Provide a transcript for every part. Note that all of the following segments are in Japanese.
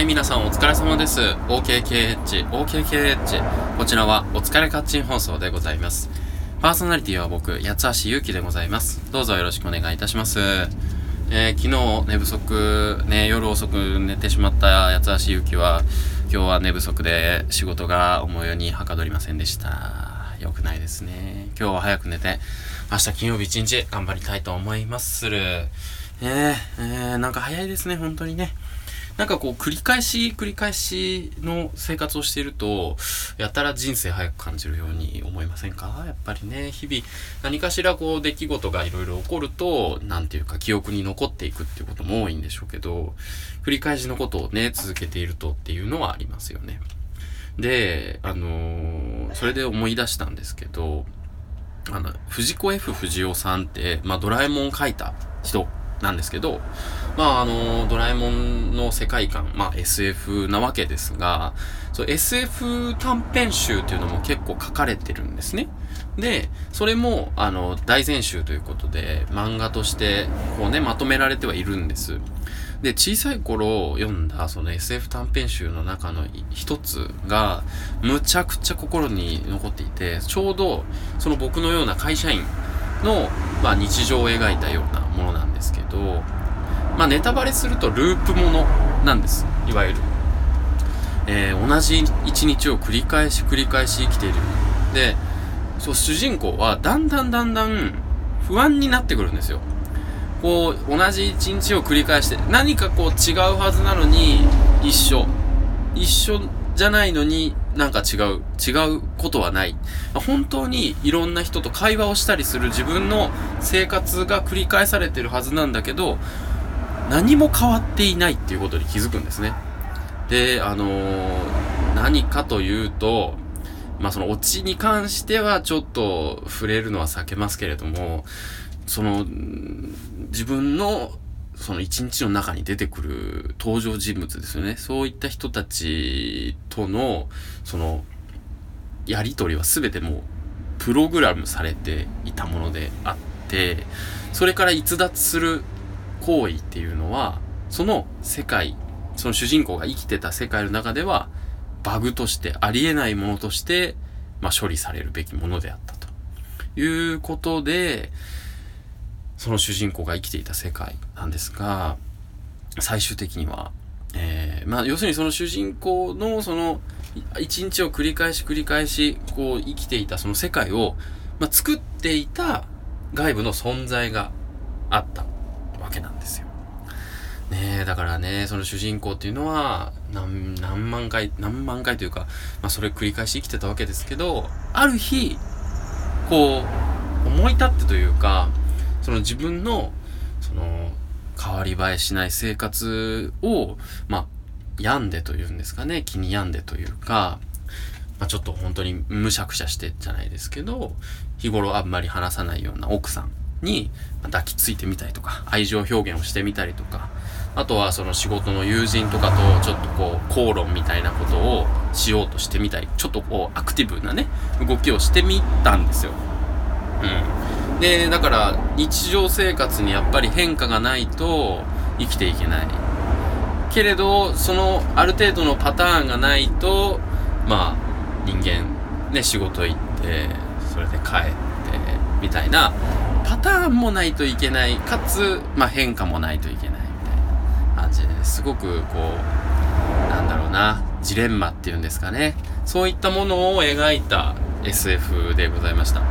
はい、皆さんお疲れ様です。OKKH、OKKH。こちらはお疲れカッチン放送でございます。パーソナリティは僕、八橋ゆうきでございます。どうぞよろしくお願いいたします。えー昨日寝不足、ね、夜遅く寝てしまった八橋ゆうきは、今日は寝不足で仕事が思うようにはかどりませんでした。よくないですね。今日は早く寝て、明日金曜日一日頑張りたいと思いまする。えー、えー、なんか早いですね、本当にね。なんかこう、繰り返し、繰り返しの生活をしていると、やたら人生早く感じるように思いませんか？やっぱりね、日々、何かしらこう、出来事がいろいろ起こると、なんていうか、記憶に残っていくっていうことも多いんでしょうけど、繰り返しのことをね、続けているとっていうのはありますよね。で、あのーそれで思い出したんですけど、あの、藤子 F 不二雄さんって、まあ、ドラえもんを描いた人なんですけど、まあ、あの、ドラえもんの世界観、まあ、SF なわけですが、SF 短編集っていうのも結構書かれてるんですね。で、それも、あの、大全集ということで、漫画として、こうね、まとめられてはいるんです。で、小さい頃読んだ、その SF 短編集の中の一つが、むちゃくちゃ心に残っていて、ちょうど、その僕のような会社員の、まあ、日常を描いたようなですけど、まあ、ネタバレするとループものなんです。いわゆる。えー同じ一日を繰り返し繰り返し生きている。で、そう、主人公はだんだんだんだん不安になってくるんですよ。こう、同じ一日を繰り返して、何かこう違うはずなのに一緒。一緒じゃないのになんか違う。違うことはない。本当にいろんな人と会話をしたりする自分の生活が繰り返されてるはずなんだけど、何も変わっていないっていうことに気づくんですね。で、あのー何かというと、まあそのオチに関してはちょっと触れるのは避けますけれども、その、自分のその一日の中に出てくる登場人物ですよね。そういった人たちとの、その、やりとりは全てもう、プログラムされていたものであって、それから逸脱する行為っていうのは、その世界、その主人公が生きてた世界の中では、バグとして、ありえないものとして、まあ処理されるべきものであったと。いうことで、その主人公が生きていた世界なんですが、最終的には、えー、まあ要するにその主人公のその、一日を繰り返し繰り返し、こう生きていたその世界を、まあ作っていた外部の存在があったわけなんですよ。ねえ、だからね、その主人公っていうのは、何、何万回、何万回というか、まあそれ繰り返し生きてたわけですけど、ある日、こう、思い立ってというか、その自分の、その、変わり映えしない生活を、まあ、病んでというんですかね、気に病んでというか、まあちょっと本当にむしゃくしゃしてじゃないですけど、日頃あんまり話さないような奥さんに抱きついてみたりとか、愛情表現をしてみたりとか、あとはその仕事の友人とかとちょっとこう口論みたいなことをしようとしてみたり、ちょっとこうアクティブなね、動きをしてみたんですよ。うん。で、だから日常生活にやっぱり変化がないと生きていけない。けれど、そのある程度のパターンがないと、まあ人間ね、仕事行って、それで帰って、みたいなパターンもないといけない。かつ、まあ変化もないといけない。みたいな感じですごくこう、なんだろうな、ジレンマっていうんですかね。そういったものを描いた SF でございました。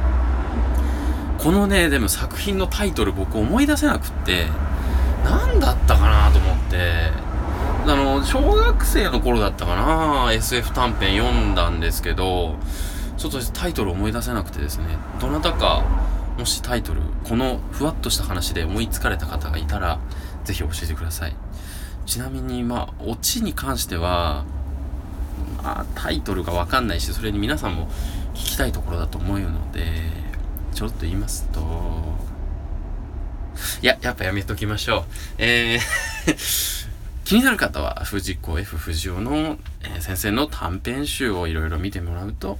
このね、でも作品のタイトル僕思い出せなくって、何だったかなと思って、あの、小学生の頃だったかな SF 短編読んだんですけど、ちょっとタイトル思い出せなくてですね、どなたか、もしタイトル、このふわっとした話で思いつかれた方がいたら、ぜひ教えてください。ちなみに、まあ、オチに関しては、まあ、タイトルがわかんないし、それに皆さんも聞きたいところだと思うので、ちょっと言いますと、いや、やっぱやめときましょう。えー 気になる方は、藤子 F 不二雄の、え先生の短編集をいろいろ見てもらうと、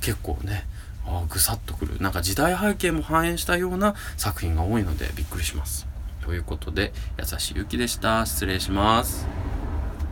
結構ね、あぐさっとくる。なんか時代背景も反映したような作品が多いのでびっくりします。ということで、優しいゆきでした。失礼します。